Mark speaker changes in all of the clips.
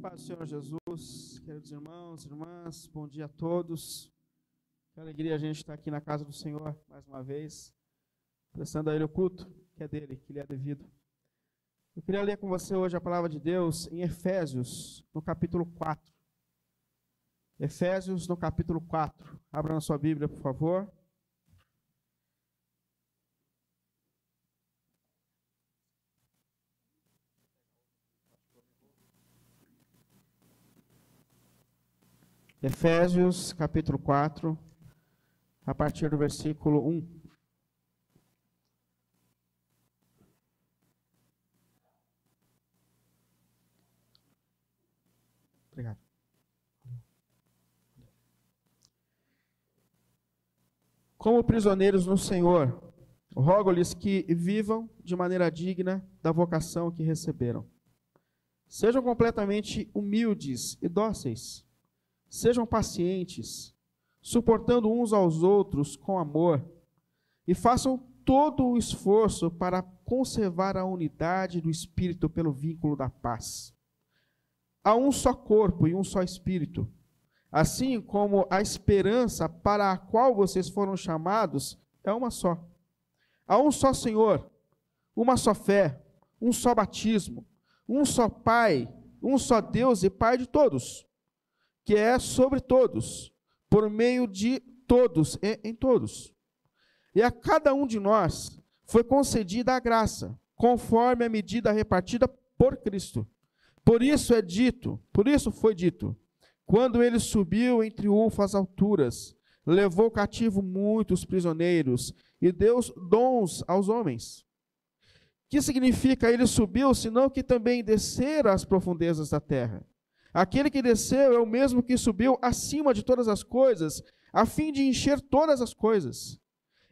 Speaker 1: Paz do Senhor Jesus, queridos irmãos, irmãs, bom dia a todos. Que alegria a gente estar aqui na casa do Senhor mais uma vez, prestando a Ele o culto que é dele, que lhe é devido. Eu queria ler com você hoje a palavra de Deus em Efésios, no capítulo 4. Efésios, no capítulo 4. Abra na sua Bíblia, por favor. Efésios capítulo 4, a partir do versículo 1. Obrigado. Como prisioneiros no Senhor, rogo-lhes que vivam de maneira digna da vocação que receberam. Sejam completamente humildes e dóceis Sejam pacientes, suportando uns aos outros com amor, e façam todo o esforço para conservar a unidade do espírito pelo vínculo da paz. Há um só corpo e um só espírito, assim como a esperança para a qual vocês foram chamados é uma só. Há um só Senhor, uma só fé, um só batismo, um só Pai, um só Deus e Pai de todos que é sobre todos, por meio de todos e em todos. E a cada um de nós foi concedida a graça, conforme a medida repartida por Cristo. Por isso é dito, por isso foi dito, quando ele subiu em triunfo às alturas, levou cativo muitos prisioneiros e deu dons aos homens. Que significa ele subiu, senão que também desceram às profundezas da terra? Aquele que desceu é o mesmo que subiu acima de todas as coisas, a fim de encher todas as coisas.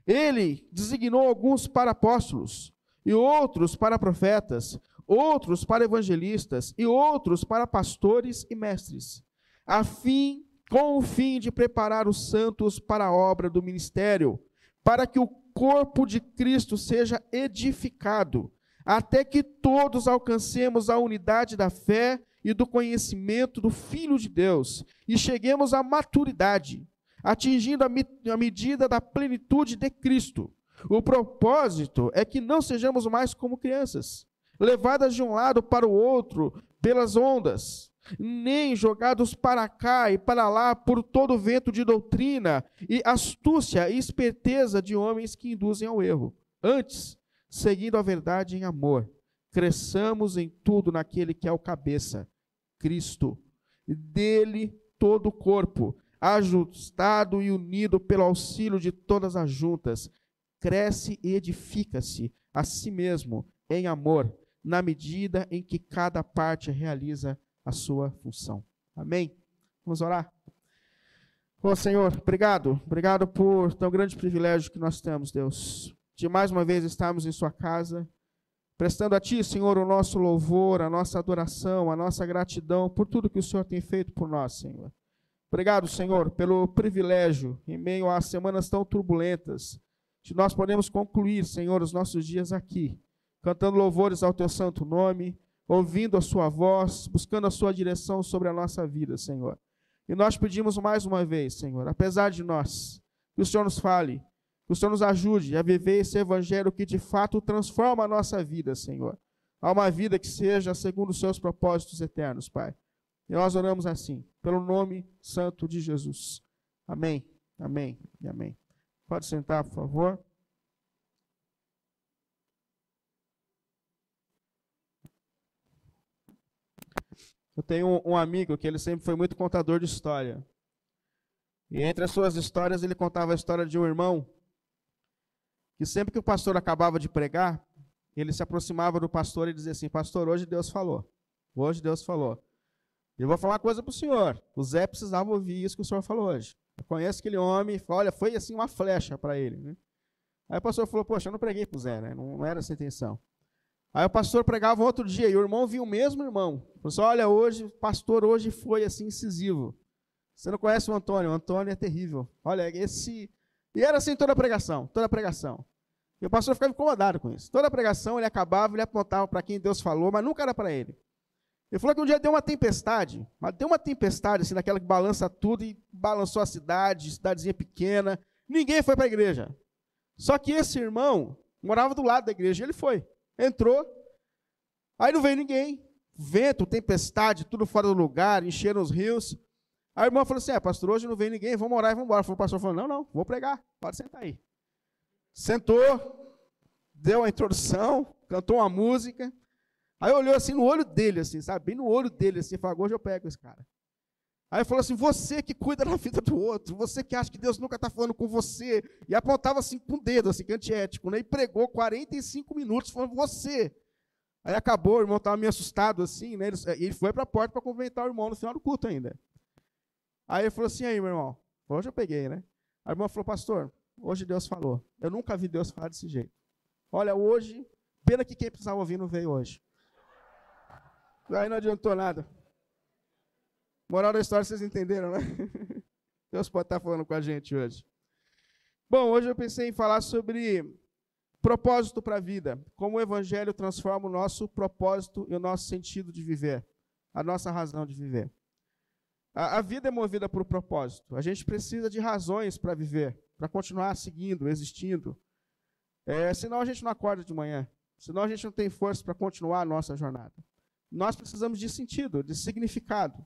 Speaker 1: Ele designou alguns para apóstolos, e outros para profetas, outros para evangelistas, e outros para pastores e mestres, a fim, com o fim de preparar os santos para a obra do ministério, para que o corpo de Cristo seja edificado, até que todos alcancemos a unidade da fé e do conhecimento do Filho de Deus e cheguemos à maturidade, atingindo a, a medida da plenitude de Cristo. O propósito é que não sejamos mais como crianças, levadas de um lado para o outro pelas ondas, nem jogados para cá e para lá por todo o vento de doutrina e astúcia e esperteza de homens que induzem ao erro. Antes, seguindo a verdade em amor, cresçamos em tudo naquele que é o cabeça, Cristo. Dele todo o corpo, ajustado e unido pelo auxílio de todas as juntas, cresce e edifica-se a si mesmo em amor, na medida em que cada parte realiza a sua função. Amém? Vamos orar? Ô Senhor, obrigado, obrigado por tão grande privilégio que nós temos, Deus, de mais uma vez estarmos em Sua casa prestando a Ti, Senhor, o nosso louvor, a nossa adoração, a nossa gratidão por tudo que o Senhor tem feito por nós, Senhor. Obrigado, Senhor, pelo privilégio, em meio a semanas tão turbulentas, de nós podemos concluir, Senhor, os nossos dias aqui, cantando louvores ao Teu santo nome, ouvindo a Sua voz, buscando a Sua direção sobre a nossa vida, Senhor. E nós pedimos mais uma vez, Senhor, apesar de nós, que o Senhor nos fale, que o Senhor nos ajude a viver esse evangelho que de fato transforma a nossa vida, Senhor. A uma vida que seja segundo os seus propósitos eternos, Pai. E nós oramos assim, pelo nome santo de Jesus. Amém, amém e amém. Pode sentar, por favor. Eu tenho um, amigo que ele sempre foi muito contador de história. E entre as suas histórias, ele contava a história de um irmão que sempre que o pastor acabava de pregar, ele se aproximava do pastor e dizia assim: Pastor, hoje Deus falou. Hoje Deus falou. Eu vou falar uma coisa para o senhor. O Zé precisava ouvir isso que o senhor falou hoje. Eu conheço aquele homem, olha, foi assim uma flecha para ele. Né? Aí o pastor falou: Poxa, eu não preguei para o Zé, né? não, não era essa a intenção. Aí o pastor pregava outro dia e o irmão viu o mesmo irmão. Falou assim: Olha, hoje, pastor hoje foi assim incisivo. Você não conhece o Antônio? O Antônio é terrível. Olha, esse e era assim toda a pregação, toda a pregação. E o pastor ficava incomodado com isso. Toda a pregação ele acabava, ele apontava para quem Deus falou, mas nunca era para ele. Ele falou que um dia deu uma tempestade, mas deu uma tempestade, assim, daquela que balança tudo e balançou a cidade, cidadezinha pequena. Ninguém foi para a igreja. Só que esse irmão morava do lado da igreja. Ele foi, entrou. Aí não veio ninguém. Vento, tempestade, tudo fora do lugar, encheram os rios. A irmã falou assim: é, pastor, hoje não vem ninguém, vamos orar e vamos embora. O pastor falou: não, não, vou pregar, pode sentar aí. Sentou, deu a introdução, cantou uma música. Aí olhou assim no olho dele, assim, sabe? Bem no olho dele, assim, falou, hoje eu pego esse cara. Aí falou assim, você que cuida da vida do outro, você que acha que Deus nunca está falando com você. E apontava assim com o dedo, assim, que é antiético, né? E pregou 45 minutos falando, você. Aí acabou, o irmão estava meio assustado, assim, né? Ele, ele foi para a porta para cumprimentar o irmão no final do culto ainda. Aí ele falou assim, aí, meu irmão, hoje eu peguei, né? Aí o irmão falou, pastor, hoje Deus falou. Eu nunca vi Deus falar desse jeito. Olha, hoje, pena que quem precisava ouvir não veio hoje. Aí não adiantou nada. Moral da história, vocês entenderam, né? Deus pode estar falando com a gente hoje. Bom, hoje eu pensei em falar sobre propósito para a vida. Como o Evangelho transforma o nosso propósito e o nosso sentido de viver. A nossa razão de viver. A, a vida é movida por propósito. A gente precisa de razões para viver, para continuar seguindo, existindo. É, senão a gente não acorda de manhã. Senão a gente não tem força para continuar a nossa jornada nós precisamos de sentido, de significado.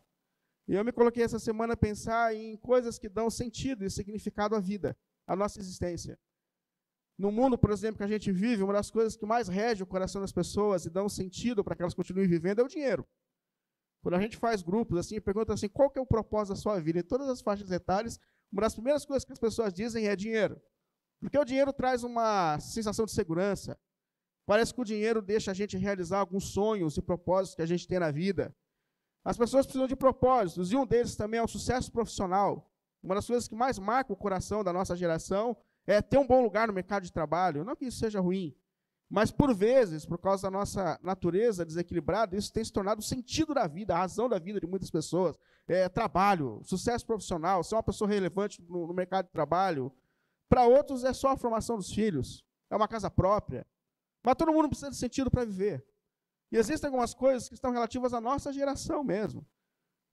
Speaker 1: E eu me coloquei essa semana a pensar em coisas que dão sentido e significado à vida, à nossa existência. No mundo, por exemplo, que a gente vive, uma das coisas que mais rege o coração das pessoas e dão sentido para que elas continuem vivendo é o dinheiro. Quando a gente faz grupos assim, pergunta assim, qual que é o propósito da sua vida? Em todas as faixas etárias, uma das primeiras coisas que as pessoas dizem é dinheiro. Porque o dinheiro traz uma sensação de segurança, Parece que o dinheiro deixa a gente realizar alguns sonhos e propósitos que a gente tem na vida. As pessoas precisam de propósitos, e um deles também é o sucesso profissional. Uma das coisas que mais marca o coração da nossa geração é ter um bom lugar no mercado de trabalho. Não que isso seja ruim, mas por vezes, por causa da nossa natureza desequilibrada, isso tem se tornado o sentido da vida, a razão da vida de muitas pessoas. É, trabalho, sucesso profissional, ser uma pessoa relevante no, no mercado de trabalho. Para outros é só a formação dos filhos, é uma casa própria, mas todo mundo precisa de sentido para viver. E existem algumas coisas que estão relativas à nossa geração mesmo.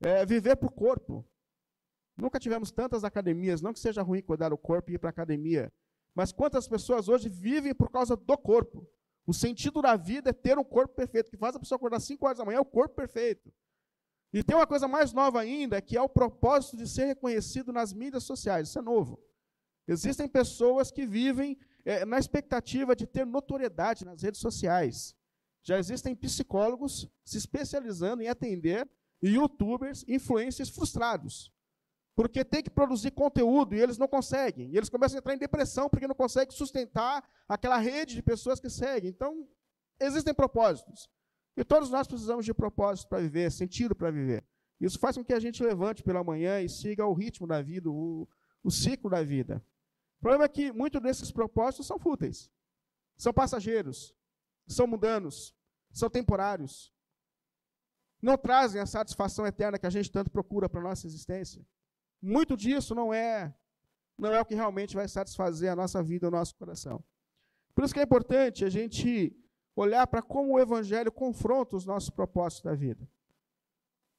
Speaker 1: É, viver o corpo. Nunca tivemos tantas academias, não que seja ruim cuidar do corpo e ir para a academia, mas quantas pessoas hoje vivem por causa do corpo. O sentido da vida é ter um corpo perfeito, que faz a pessoa acordar 5 horas da manhã, é o corpo perfeito. E tem uma coisa mais nova ainda, que é o propósito de ser reconhecido nas mídias sociais. Isso é novo. Existem pessoas que vivem é, na expectativa de ter notoriedade nas redes sociais. Já existem psicólogos se especializando em atender youtubers, influencers frustrados. Porque tem que produzir conteúdo e eles não conseguem. E eles começam a entrar em depressão porque não conseguem sustentar aquela rede de pessoas que seguem. Então, existem propósitos. E todos nós precisamos de propósitos para viver, sentido para viver. Isso faz com que a gente levante pela manhã e siga o ritmo da vida, o, o ciclo da vida. O problema é que muitos desses propósitos são fúteis, são passageiros, são mundanos, são temporários. Não trazem a satisfação eterna que a gente tanto procura para a nossa existência. Muito disso não é não é o que realmente vai satisfazer a nossa vida, o nosso coração. Por isso que é importante a gente olhar para como o evangelho confronta os nossos propósitos da vida.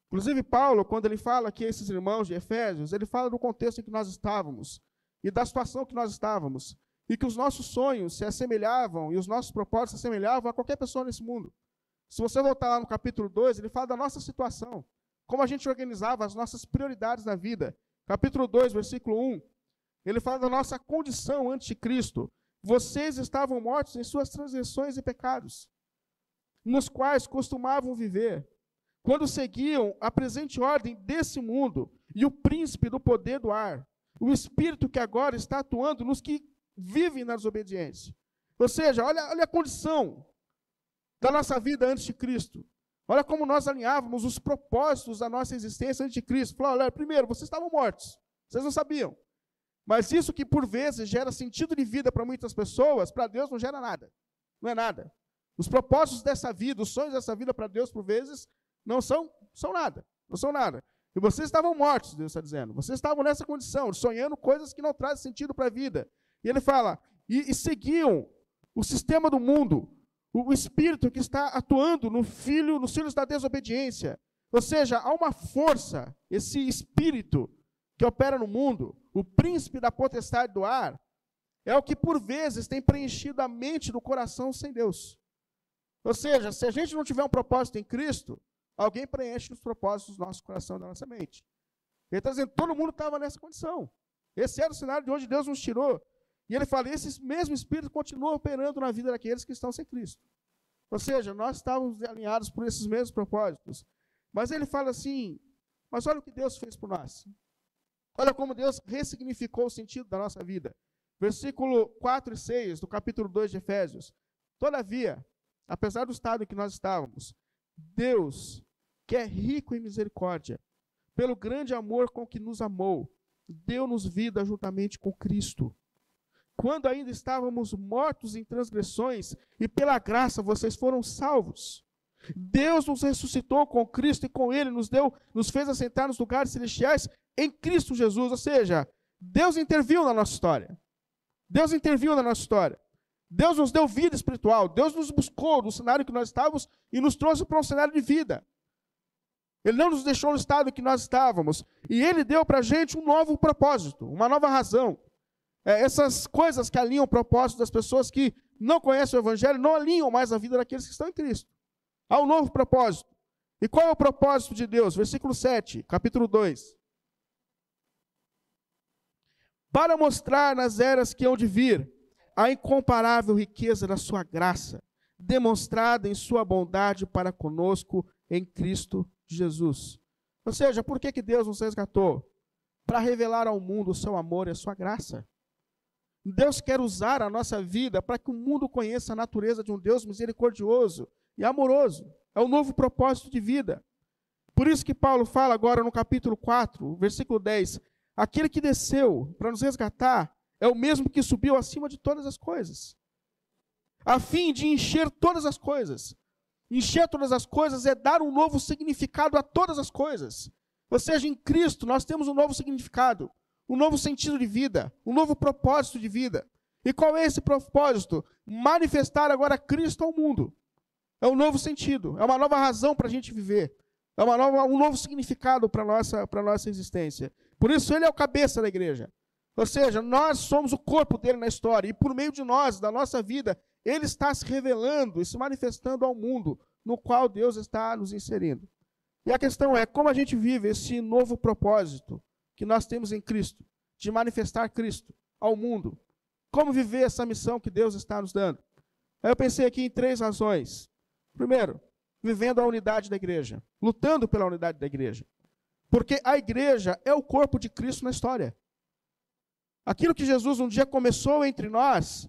Speaker 1: Inclusive Paulo, quando ele fala que esses irmãos de Efésios, ele fala do contexto em que nós estávamos e da situação que nós estávamos. E que os nossos sonhos se assemelhavam e os nossos propósitos se assemelhavam a qualquer pessoa nesse mundo. Se você voltar lá no capítulo 2, ele fala da nossa situação, como a gente organizava as nossas prioridades na vida. Capítulo 2, versículo 1, ele fala da nossa condição ante Cristo. Vocês estavam mortos em suas transgressões e pecados, nos quais costumavam viver, quando seguiam a presente ordem desse mundo e o príncipe do poder do ar, o Espírito que agora está atuando nos que vivem na desobediência. Ou seja, olha, olha a condição da nossa vida antes de Cristo. Olha como nós alinhávamos os propósitos da nossa existência antes de Cristo. Falou, olha, primeiro, vocês estavam mortos. Vocês não sabiam. Mas isso que por vezes gera sentido de vida para muitas pessoas, para Deus não gera nada. Não é nada. Os propósitos dessa vida, os sonhos dessa vida para Deus, por vezes, não são, são nada. Não são nada. E vocês estavam mortos, Deus está dizendo. Vocês estavam nessa condição, sonhando coisas que não trazem sentido para a vida. E ele fala, e, e seguiam o sistema do mundo, o espírito que está atuando no filho, nos filhos da desobediência. Ou seja, há uma força, esse espírito que opera no mundo, o príncipe da potestade do ar, é o que por vezes tem preenchido a mente do coração sem Deus. Ou seja, se a gente não tiver um propósito em Cristo, alguém preenche os propósitos do nosso coração e da nossa mente. Ele está dizendo, todo mundo estava nessa condição. Esse era o cenário de onde Deus nos tirou. E ele fala, esse mesmo Espírito continua operando na vida daqueles que estão sem Cristo. Ou seja, nós estávamos alinhados por esses mesmos propósitos. Mas ele fala assim, mas olha o que Deus fez por nós. Olha como Deus ressignificou o sentido da nossa vida. Versículo 4 e 6 do capítulo 2 de Efésios. Todavia, apesar do estado em que nós estávamos, Deus, que é rico em misericórdia, pelo grande amor com que nos amou, deu-nos vida juntamente com Cristo. Quando ainda estávamos mortos em transgressões, e pela graça vocês foram salvos. Deus nos ressuscitou com Cristo e com Ele nos deu, nos fez assentar nos lugares celestiais em Cristo Jesus. Ou seja, Deus interviu na nossa história. Deus interviu na nossa história. Deus nos deu vida espiritual. Deus nos buscou no cenário que nós estávamos e nos trouxe para um cenário de vida. Ele não nos deixou no estado que nós estávamos. E Ele deu para a gente um novo propósito, uma nova razão. É, essas coisas que alinham o propósito das pessoas que não conhecem o Evangelho não alinham mais a vida daqueles que estão em Cristo. Há um novo propósito. E qual é o propósito de Deus? Versículo 7, capítulo 2. Para mostrar nas eras que hão de vir a incomparável riqueza da sua graça, demonstrada em sua bondade para conosco em Cristo Jesus. Ou seja, por que, que Deus nos resgatou? Para revelar ao mundo o seu amor e a sua graça. Deus quer usar a nossa vida para que o mundo conheça a natureza de um Deus misericordioso e amoroso. É um novo propósito de vida. Por isso que Paulo fala agora no capítulo 4, versículo 10: aquele que desceu para nos resgatar é o mesmo que subiu acima de todas as coisas, a fim de encher todas as coisas. Encher todas as coisas é dar um novo significado a todas as coisas. Ou seja, em Cristo nós temos um novo significado, um novo sentido de vida, um novo propósito de vida. E qual é esse propósito? Manifestar agora Cristo ao mundo. É um novo sentido, é uma nova razão para a gente viver, é uma nova, um novo significado para a nossa, nossa existência. Por isso, ele é o cabeça da igreja. Ou seja, nós somos o corpo dele na história, e por meio de nós, da nossa vida, ele está se revelando e se manifestando ao mundo no qual Deus está nos inserindo. E a questão é como a gente vive esse novo propósito que nós temos em Cristo, de manifestar Cristo ao mundo. Como viver essa missão que Deus está nos dando? Aí eu pensei aqui em três razões. Primeiro, vivendo a unidade da igreja, lutando pela unidade da igreja. Porque a igreja é o corpo de Cristo na história. Aquilo que Jesus um dia começou entre nós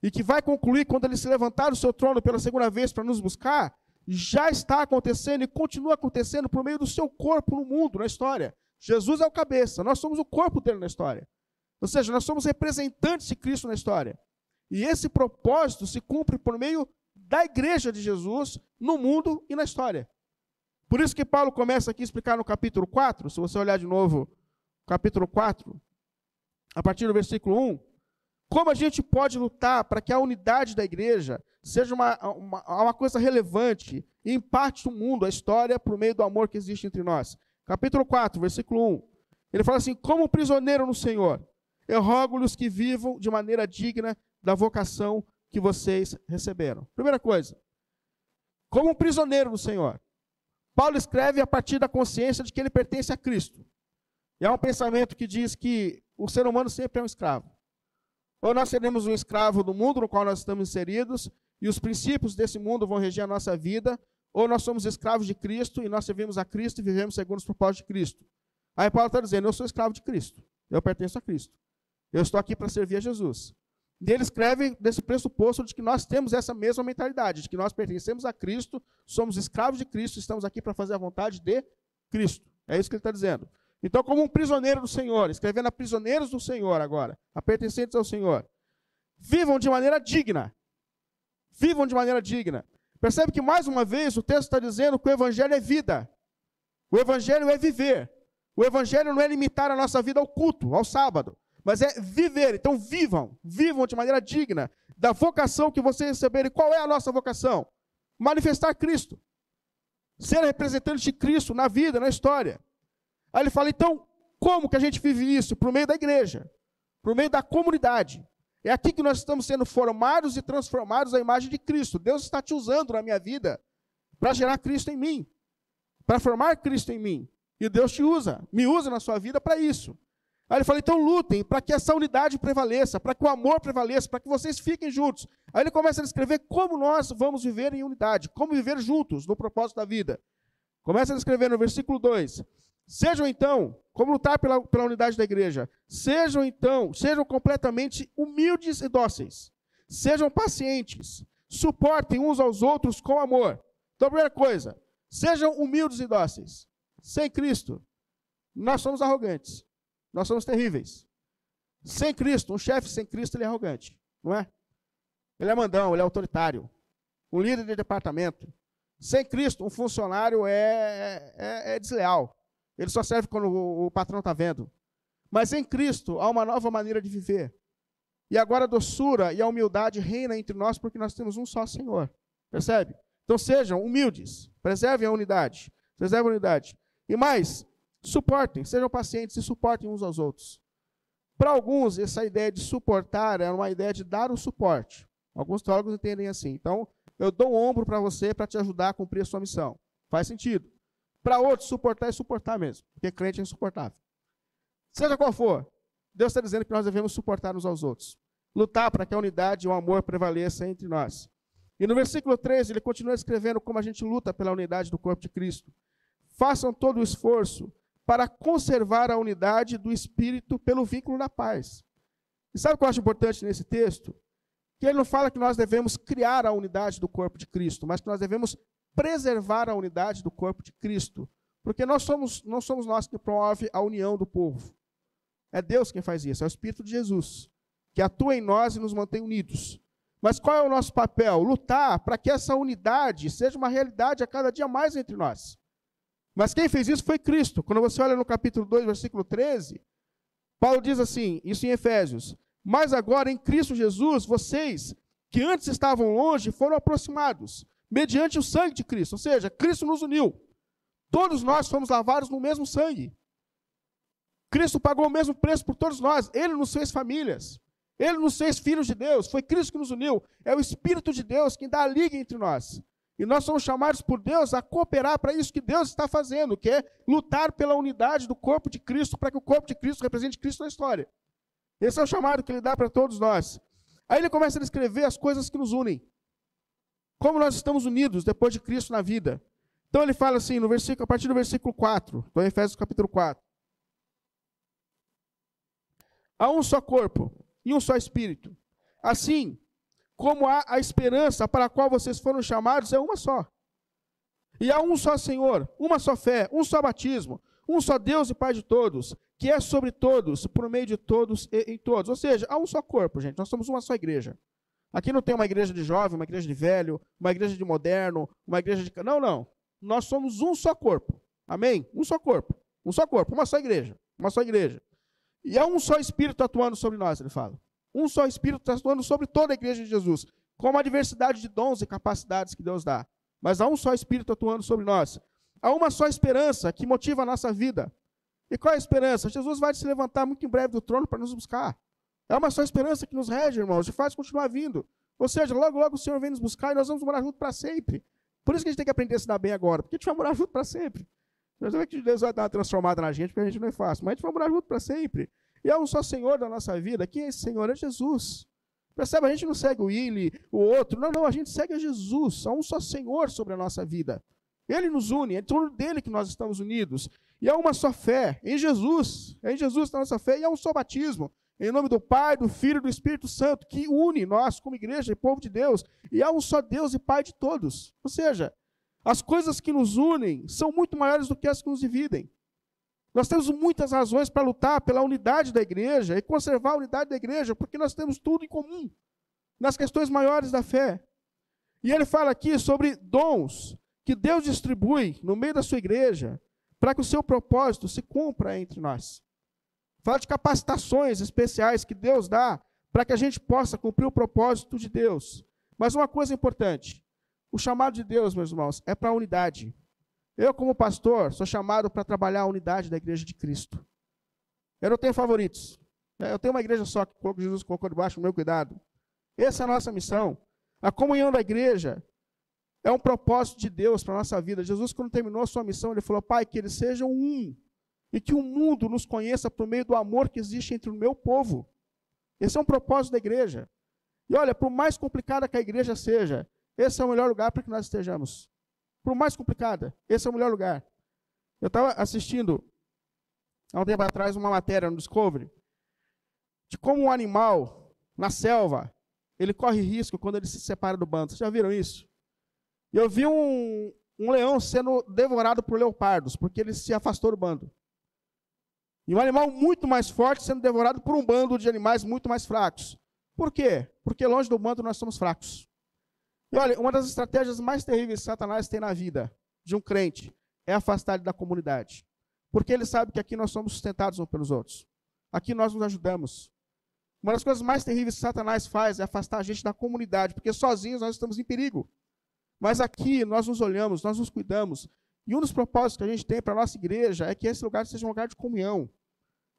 Speaker 1: e que vai concluir quando ele se levantar do seu trono pela segunda vez para nos buscar, já está acontecendo e continua acontecendo por meio do seu corpo no mundo, na história. Jesus é o cabeça, nós somos o corpo dele na história. Ou seja, nós somos representantes de Cristo na história. E esse propósito se cumpre por meio da igreja de Jesus no mundo e na história. Por isso que Paulo começa aqui a explicar no capítulo 4, se você olhar de novo, capítulo 4, a partir do versículo 1, como a gente pode lutar para que a unidade da igreja seja uma, uma, uma coisa relevante e impacte o mundo, a história, por meio do amor que existe entre nós. Capítulo 4, versículo 1. Ele fala assim: Como prisioneiro no Senhor, eu rogo-lhes que vivam de maneira digna da vocação que vocês receberam. Primeira coisa, como prisioneiro no Senhor. Paulo escreve a partir da consciência de que ele pertence a Cristo. E há um pensamento que diz que o ser humano sempre é um escravo. Ou nós seremos um escravo do mundo no qual nós estamos inseridos, e os princípios desse mundo vão reger a nossa vida, ou nós somos escravos de Cristo e nós servimos a Cristo e vivemos segundo os propósitos de Cristo. Aí Paulo está dizendo: Eu sou escravo de Cristo, eu pertenço a Cristo. Eu estou aqui para servir a Jesus. E ele escreve desse pressuposto de que nós temos essa mesma mentalidade, de que nós pertencemos a Cristo, somos escravos de Cristo, estamos aqui para fazer a vontade de Cristo. É isso que ele está dizendo. Então, como um prisioneiro do Senhor, escrevendo a prisioneiros do Senhor agora, a pertencentes ao Senhor, vivam de maneira digna. Vivam de maneira digna. Percebe que, mais uma vez, o texto está dizendo que o Evangelho é vida. O Evangelho é viver. O Evangelho não é limitar a nossa vida ao culto, ao sábado mas é viver. Então vivam, vivam de maneira digna, da vocação que vocês receberam. E qual é a nossa vocação? Manifestar Cristo. Ser representante de Cristo na vida, na história. Aí ele fala, então, como que a gente vive isso? Por meio da igreja, por meio da comunidade. É aqui que nós estamos sendo formados e transformados à imagem de Cristo. Deus está te usando na minha vida para gerar Cristo em mim, para formar Cristo em mim. E Deus te usa, me usa na sua vida para isso. Aí ele fala, então lutem para que essa unidade prevaleça, para que o amor prevaleça, para que vocês fiquem juntos. Aí ele começa a descrever como nós vamos viver em unidade, como viver juntos no propósito da vida. Começa a descrever no versículo 2. Sejam então, como lutar pela, pela unidade da igreja, sejam então, sejam completamente humildes e dóceis. Sejam pacientes, suportem uns aos outros com amor. Então, primeira coisa, sejam humildes e dóceis. Sem Cristo, nós somos arrogantes. Nós somos terríveis. Sem Cristo, um chefe sem Cristo, ele é arrogante, não é? Ele é mandão, ele é autoritário. Um líder de departamento. Sem Cristo, um funcionário é, é, é desleal. Ele só serve quando o, o patrão está vendo. Mas em Cristo há uma nova maneira de viver. E agora a doçura e a humildade reina entre nós porque nós temos um só Senhor. Percebe? Então sejam humildes, preservem a unidade. Preservem a unidade. E mais, suportem, sejam pacientes e suportem uns aos outros. Para alguns, essa ideia de suportar é uma ideia de dar o suporte. Alguns teólogos entendem assim. Então, eu dou um ombro para você para te ajudar a cumprir a sua missão. Faz sentido. Para outros, suportar é suportar mesmo, porque crente é insuportável. Seja qual for, Deus está dizendo que nós devemos suportar uns aos outros. Lutar para que a unidade e o amor prevaleça entre nós. E no versículo 13, ele continua escrevendo como a gente luta pela unidade do corpo de Cristo. Façam todo o esforço para conservar a unidade do Espírito pelo vínculo da paz. E sabe o que eu acho importante nesse texto? Que ele não fala que nós devemos criar a unidade do corpo de Cristo, mas que nós devemos preservar a unidade do corpo de Cristo. Porque nós somos, não somos nós que promove a união do povo. É Deus quem faz isso, é o Espírito de Jesus, que atua em nós e nos mantém unidos. Mas qual é o nosso papel? Lutar para que essa unidade seja uma realidade a cada dia mais entre nós. Mas quem fez isso foi Cristo. Quando você olha no capítulo 2, versículo 13, Paulo diz assim, isso em Efésios: Mas agora em Cristo Jesus, vocês que antes estavam longe foram aproximados mediante o sangue de Cristo. Ou seja, Cristo nos uniu. Todos nós fomos lavados no mesmo sangue. Cristo pagou o mesmo preço por todos nós. Ele nos fez famílias. Ele nos fez filhos de Deus. Foi Cristo que nos uniu. É o Espírito de Deus quem dá a liga entre nós. E nós somos chamados por Deus a cooperar para isso que Deus está fazendo, que é lutar pela unidade do corpo de Cristo, para que o corpo de Cristo represente Cristo na história. Esse é o chamado que ele dá para todos nós. Aí ele começa a descrever as coisas que nos unem. Como nós estamos unidos depois de Cristo na vida. Então ele fala assim, no versículo, a partir do versículo 4, do Efésios capítulo 4. Há um só corpo e um só espírito. Assim, como há a esperança para a qual vocês foram chamados, é uma só. E há um só Senhor, uma só fé, um só batismo, um só Deus e Pai de todos, que é sobre todos, por meio de todos e em todos. Ou seja, há um só corpo, gente. Nós somos uma só igreja. Aqui não tem uma igreja de jovem, uma igreja de velho, uma igreja de moderno, uma igreja de. Não, não. Nós somos um só corpo. Amém? Um só corpo. Um só corpo, uma só igreja. Uma só igreja. E há um só Espírito atuando sobre nós, ele fala. Um só Espírito atuando sobre toda a igreja de Jesus. Com uma diversidade de dons e capacidades que Deus dá. Mas há um só Espírito atuando sobre nós. Há uma só esperança que motiva a nossa vida. E qual é a esperança? Jesus vai se levantar muito em breve do trono para nos buscar. É uma só esperança que nos rege, irmãos, e faz continuar vindo. Ou seja, logo, logo o Senhor vem nos buscar e nós vamos morar junto para sempre. Por isso que a gente tem que aprender a se dar bem agora, porque a gente vai morar junto para sempre. Nós ver que Deus vai dar uma transformada na gente, porque a gente não é fácil, mas a gente vai morar junto para sempre. E é um só Senhor da nossa vida. Quem é esse Senhor? É Jesus. Percebe? A gente não segue o Willi, o outro. Não, não, a gente segue a Jesus. Há um só Senhor sobre a nossa vida. Ele nos une, é em torno dele que nós estamos unidos. E há uma só fé em Jesus. É em Jesus a nossa fé. E há um só batismo. Em nome do Pai, do Filho e do Espírito Santo, que une nós como igreja e povo de Deus, e há um só Deus e Pai de todos. Ou seja, as coisas que nos unem são muito maiores do que as que nos dividem. Nós temos muitas razões para lutar pela unidade da igreja e conservar a unidade da igreja, porque nós temos tudo em comum nas questões maiores da fé. E ele fala aqui sobre dons que Deus distribui no meio da sua igreja para que o seu propósito se cumpra entre nós. Fala de capacitações especiais que Deus dá para que a gente possa cumprir o propósito de Deus. Mas uma coisa importante: o chamado de Deus, meus irmãos, é para a unidade. Eu, como pastor, sou chamado para trabalhar a unidade da igreja de Cristo. Eu não tenho favoritos. É, eu tenho uma igreja só que Jesus colocou debaixo do meu cuidado. Essa é a nossa missão. A comunhão da igreja é um propósito de Deus para a nossa vida. Jesus, quando terminou a sua missão, ele falou: Pai, que eles sejam um. E que o mundo nos conheça por meio do amor que existe entre o meu povo. Esse é um propósito da igreja. E olha, por mais complicada que a igreja seja, esse é o melhor lugar para que nós estejamos. Por mais complicada, esse é o melhor lugar. Eu estava assistindo, há um tempo atrás, uma matéria no Discovery, de como um animal, na selva, ele corre risco quando ele se separa do bando. Vocês já viram isso? E eu vi um, um leão sendo devorado por leopardos, porque ele se afastou do bando. E um animal muito mais forte sendo devorado por um bando de animais muito mais fracos. Por quê? Porque longe do bando nós somos fracos. E olha, uma das estratégias mais terríveis que Satanás tem na vida de um crente é afastar ele da comunidade. Porque ele sabe que aqui nós somos sustentados uns pelos outros. Aqui nós nos ajudamos. Uma das coisas mais terríveis que Satanás faz é afastar a gente da comunidade, porque sozinhos nós estamos em perigo. Mas aqui nós nos olhamos, nós nos cuidamos. E um dos propósitos que a gente tem para a nossa igreja é que esse lugar seja um lugar de comunhão.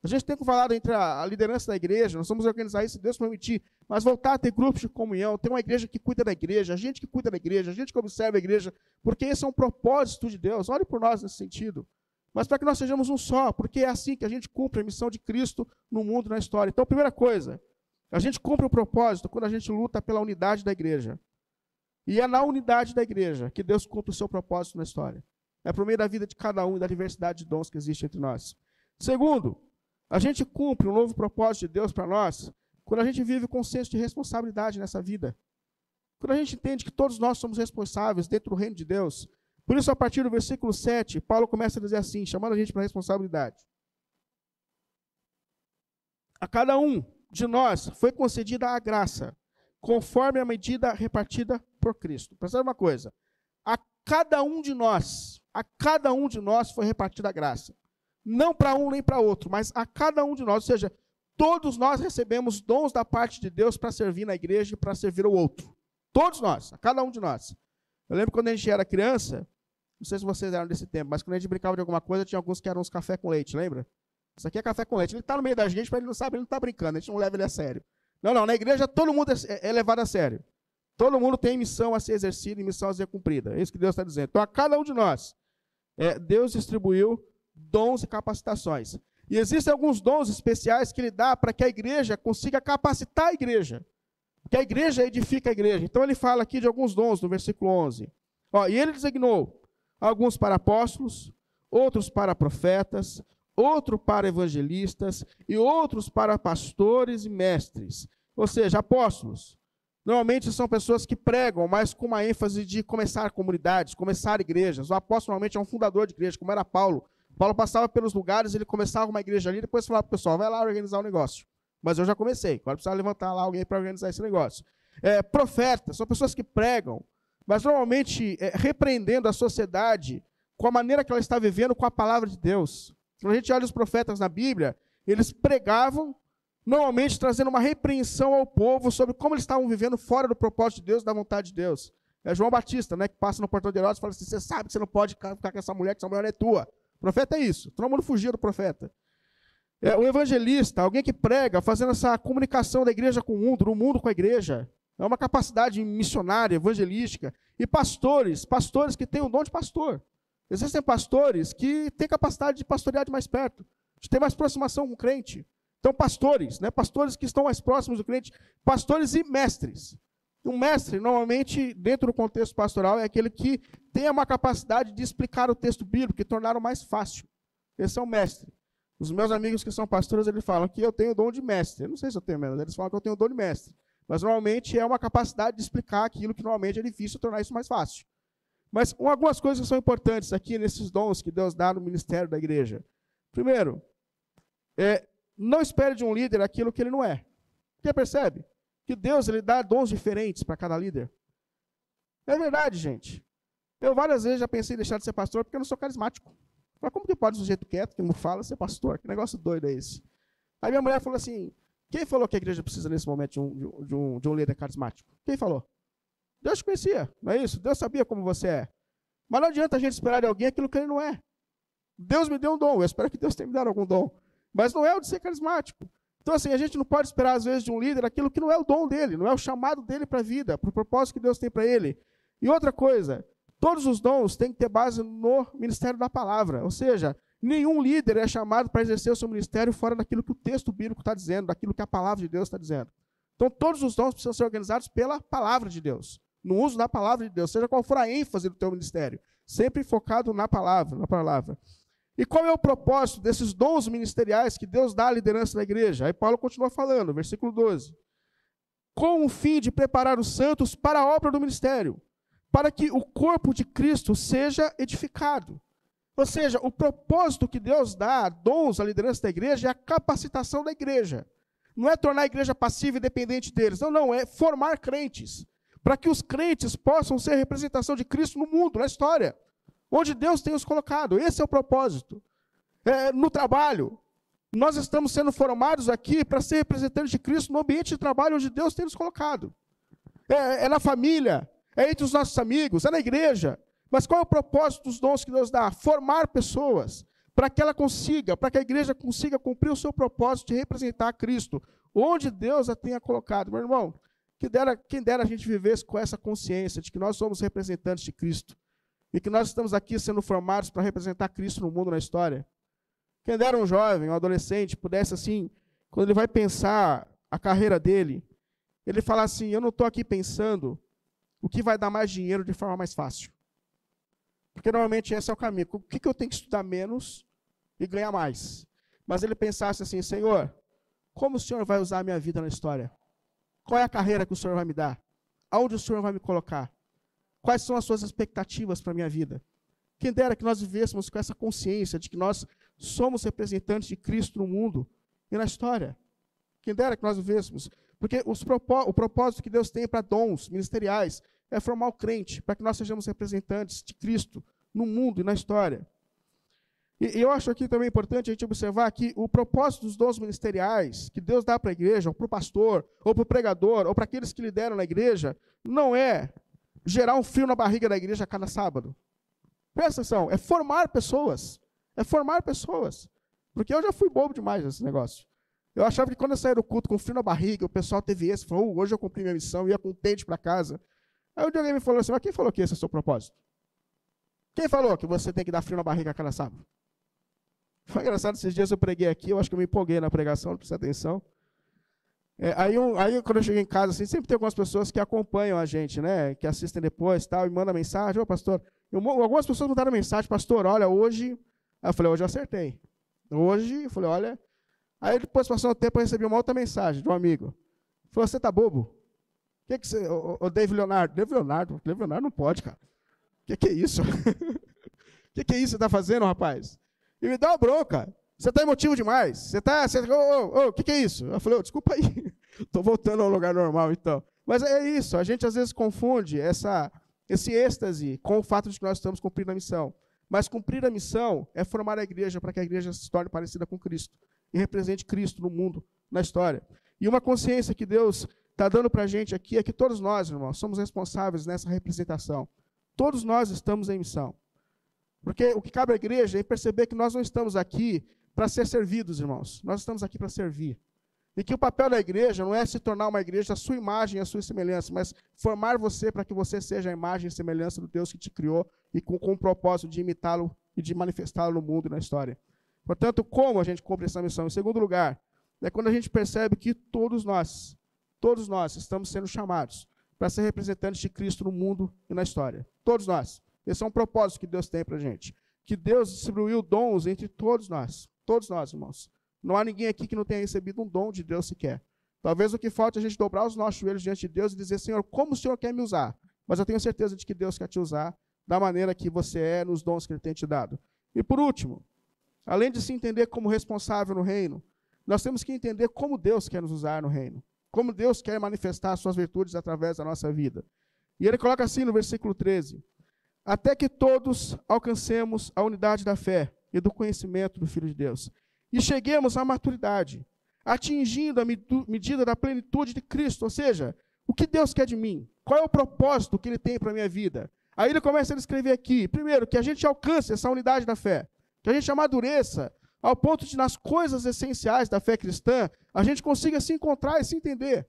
Speaker 1: A gente tem falar entre a, liderança da igreja, nós vamos organizar isso se Deus permitir, mas voltar a ter grupos de comunhão, ter uma igreja que cuida da igreja, a gente que cuida da igreja, a gente que observa a igreja, porque esse é um propósito de Deus. Olhe por nós nesse sentido. Mas para que nós sejamos um só, porque é assim que a gente cumpre a missão de Cristo no mundo, na história. Então, primeira coisa, a gente cumpre o propósito quando a gente luta pela unidade da igreja. E é na unidade da igreja que Deus cumpre o seu propósito na história. É por meio da vida de cada um e da diversidade de dons que existe entre nós. Segundo, a gente cumpre um novo propósito de Deus para nós quando a gente vive com um senso de responsabilidade nessa vida. Quando a gente entende que todos nós somos responsáveis dentro do reino de Deus. Por isso, a partir do versículo 7, Paulo começa a dizer assim, chamando a gente para responsabilidade. A cada um de nós foi concedida a graça, conforme a medida repartida por Cristo. Pensando uma coisa, a cada um de nós, a cada um de nós foi repartida a graça não para um nem para outro, mas a cada um de nós, ou seja, todos nós recebemos dons da parte de Deus para servir na igreja e para servir ao outro. Todos nós, a cada um de nós. Eu lembro quando a gente era criança, não sei se vocês eram desse tempo, mas quando a gente brincava de alguma coisa, tinha alguns que eram uns café com leite, lembra? Isso aqui é café com leite. Ele está no meio da gente, mas ele não sabe, ele não está brincando, a gente não leva ele a sério. Não, não, na igreja todo mundo é, é levado a sério. Todo mundo tem missão a ser exercida e missão a ser cumprida. É isso que Deus está dizendo. Então, a cada um de nós, é, Deus distribuiu dons e capacitações. E existem alguns dons especiais que ele dá para que a igreja consiga capacitar a igreja. Que a igreja edifica a igreja. Então ele fala aqui de alguns dons no versículo 11. Ó, e ele designou alguns para apóstolos, outros para profetas, outro para evangelistas e outros para pastores e mestres. Ou seja, apóstolos. Normalmente são pessoas que pregam, mas com uma ênfase de começar comunidades, começar igrejas. O apóstolo normalmente é um fundador de igreja, como era Paulo. Paulo passava pelos lugares, ele começava uma igreja ali, depois falava para o pessoal, vai lá organizar o negócio. Mas eu já comecei, agora precisa levantar lá alguém para organizar esse negócio. É, profetas, são pessoas que pregam, mas normalmente é, repreendendo a sociedade com a maneira que ela está vivendo com a palavra de Deus. Quando a gente olha os profetas na Bíblia, eles pregavam, normalmente trazendo uma repreensão ao povo sobre como eles estavam vivendo fora do propósito de Deus, da vontade de Deus. É João Batista, né, que passa no portão de Herodes e fala assim: você sabe que você não pode ficar com essa mulher, que essa mulher é tua. O profeta é isso. Todo mundo fugia do profeta. É, o evangelista, alguém que prega, fazendo essa comunicação da igreja com o mundo, do mundo com a igreja. É uma capacidade missionária, evangelística. E pastores, pastores que têm o dom de pastor. Existem pastores que têm capacidade de pastorear de mais perto, de ter mais aproximação com o crente. Então, pastores, né? pastores que estão mais próximos do crente, pastores e mestres. Um mestre, normalmente, dentro do contexto pastoral, é aquele que tem uma capacidade de explicar o texto bíblico e torná-lo mais fácil. Esse é o mestre. Os meus amigos que são pastores, eles falam que eu tenho o dom de mestre. Eu não sei se eu tenho mesmo, eles falam que eu tenho o dom de mestre. Mas normalmente é uma capacidade de explicar aquilo que normalmente é difícil tornar isso mais fácil. Mas algumas coisas que são importantes aqui nesses dons que Deus dá no ministério da igreja. Primeiro, é, não espere de um líder aquilo que ele não é. Você percebe? que Deus ele dá dons diferentes para cada líder. É verdade, gente. Eu várias vezes já pensei em deixar de ser pastor porque eu não sou carismático. Mas como que pode um sujeito quieto, que não fala, ser pastor? Que negócio doido é esse? Aí minha mulher falou assim: Quem falou que a igreja precisa nesse momento de um, de um, de um líder carismático? Quem falou? Deus te conhecia, não é isso? Deus sabia como você é. Mas não adianta a gente esperar de alguém aquilo que ele não é. Deus me deu um dom, eu espero que Deus tenha me dado algum dom. Mas não é o de ser carismático. Então, assim, a gente não pode esperar, às vezes, de um líder aquilo que não é o dom dele, não é o chamado dele para a vida, para o propósito que Deus tem para ele. E outra coisa, todos os dons têm que ter base no ministério da palavra. Ou seja, nenhum líder é chamado para exercer o seu ministério fora daquilo que o texto bíblico está dizendo, daquilo que a palavra de Deus está dizendo. Então, todos os dons precisam ser organizados pela palavra de Deus, no uso da palavra de Deus, seja qual for a ênfase do teu ministério, sempre focado na palavra, na palavra. E qual é o propósito desses dons ministeriais que Deus dá à liderança da igreja? Aí Paulo continua falando, versículo 12. Com o fim de preparar os santos para a obra do ministério, para que o corpo de Cristo seja edificado. Ou seja, o propósito que Deus dá, dons à liderança da igreja, é a capacitação da igreja. Não é tornar a igreja passiva e dependente deles. Não, não, é formar crentes. Para que os crentes possam ser representação de Cristo no mundo, na história onde Deus tem os colocado. Esse é o propósito. É, no trabalho, nós estamos sendo formados aqui para ser representantes de Cristo no ambiente de trabalho onde Deus tem nos colocado. É, é na família, é entre os nossos amigos, é na igreja. Mas qual é o propósito dos dons que Deus dá? Formar pessoas para que ela consiga, para que a igreja consiga cumprir o seu propósito de representar Cristo, onde Deus a tenha colocado. Meu irmão, que dera, quem dera a gente vivesse com essa consciência de que nós somos representantes de Cristo e que nós estamos aqui sendo formados para representar Cristo no mundo, na história. Quem dera um jovem, um adolescente, pudesse assim, quando ele vai pensar a carreira dele, ele falar assim: Eu não estou aqui pensando o que vai dar mais dinheiro de forma mais fácil. Porque normalmente esse é o caminho. O que, que eu tenho que estudar menos e ganhar mais? Mas ele pensasse assim: Senhor, como o Senhor vai usar a minha vida na história? Qual é a carreira que o Senhor vai me dar? Aonde o Senhor vai me colocar? Quais são as suas expectativas para a minha vida? Quem dera que nós vivêssemos com essa consciência de que nós somos representantes de Cristo no mundo e na história. Quem dera que nós vivêssemos. Porque propó o propósito que Deus tem para dons ministeriais é formar o crente, para que nós sejamos representantes de Cristo no mundo e na história. E, e eu acho aqui também importante a gente observar que o propósito dos dons ministeriais que Deus dá para a igreja, ou para o pastor, ou para o pregador, ou para aqueles que lideram na igreja, não é gerar um frio na barriga da igreja a cada sábado. Presta atenção, é formar pessoas. É formar pessoas. Porque eu já fui bobo demais nesse negócio. Eu achava que quando eu saía do culto com frio na barriga, o pessoal teve esse, falou, oh, hoje eu cumpri minha missão, ia contente para casa. Aí o alguém me falou assim, mas quem falou que esse é o seu propósito? Quem falou que você tem que dar frio na barriga a cada sábado? Foi engraçado, esses dias eu preguei aqui, eu acho que eu me empolguei na pregação, não precisa atenção. É, aí, um, aí, quando eu cheguei em casa, assim, sempre tem algumas pessoas que acompanham a gente, né? Que assistem depois tal, e mandam mensagem, ô pastor. Eu, algumas pessoas mandaram mensagem, pastor, olha, hoje. Aí eu falei, hoje eu acertei. Hoje, eu falei, olha. Aí depois passou um tempo, eu recebi uma outra mensagem de um amigo. Falou, você tá bobo? O que, que você. O, o Leonardo. Dave Leonardo, Dave Leonardo não pode, cara. O que, que é isso? O que, que é isso que você está fazendo, rapaz? E me dá uma bronca. Você está emotivo demais. Você está. Oh, o que, que é isso? Eu falei, oh, desculpa aí. Estou voltando ao lugar normal, então. Mas é isso. A gente às vezes confunde essa, esse êxtase com o fato de que nós estamos cumprindo a missão. Mas cumprir a missão é formar a igreja para que a igreja se torne parecida com Cristo e represente Cristo no mundo, na história. E uma consciência que Deus está dando para a gente aqui é que todos nós, irmãos, somos responsáveis nessa representação. Todos nós estamos em missão. Porque o que cabe à igreja é perceber que nós não estamos aqui para ser servidos, irmãos. Nós estamos aqui para servir. E que o papel da igreja não é se tornar uma igreja a sua imagem a sua semelhança, mas formar você para que você seja a imagem e semelhança do Deus que te criou e com, com o propósito de imitá-lo e de manifestá-lo no mundo e na história. Portanto, como a gente cumpre essa missão? Em segundo lugar, é quando a gente percebe que todos nós, todos nós estamos sendo chamados para ser representantes de Cristo no mundo e na história. Todos nós. Esse é um propósito que Deus tem para a gente. Que Deus distribuiu dons entre todos nós. Todos nós, irmãos. Não há ninguém aqui que não tenha recebido um dom de Deus sequer. Talvez o que falta é a gente dobrar os nossos joelhos diante de Deus e dizer, Senhor, como o Senhor quer me usar? Mas eu tenho certeza de que Deus quer te usar da maneira que você é, nos dons que Ele tem te dado. E por último, além de se entender como responsável no reino, nós temos que entender como Deus quer nos usar no reino. Como Deus quer manifestar as suas virtudes através da nossa vida. E ele coloca assim no versículo 13: Até que todos alcancemos a unidade da fé e do conhecimento do Filho de Deus, e cheguemos à maturidade, atingindo a medida da plenitude de Cristo. Ou seja, o que Deus quer de mim? Qual é o propósito que Ele tem para a minha vida? Aí ele começa a escrever aqui, primeiro, que a gente alcance essa unidade da fé, que a gente amadureça ao ponto de, nas coisas essenciais da fé cristã, a gente consiga se encontrar e se entender.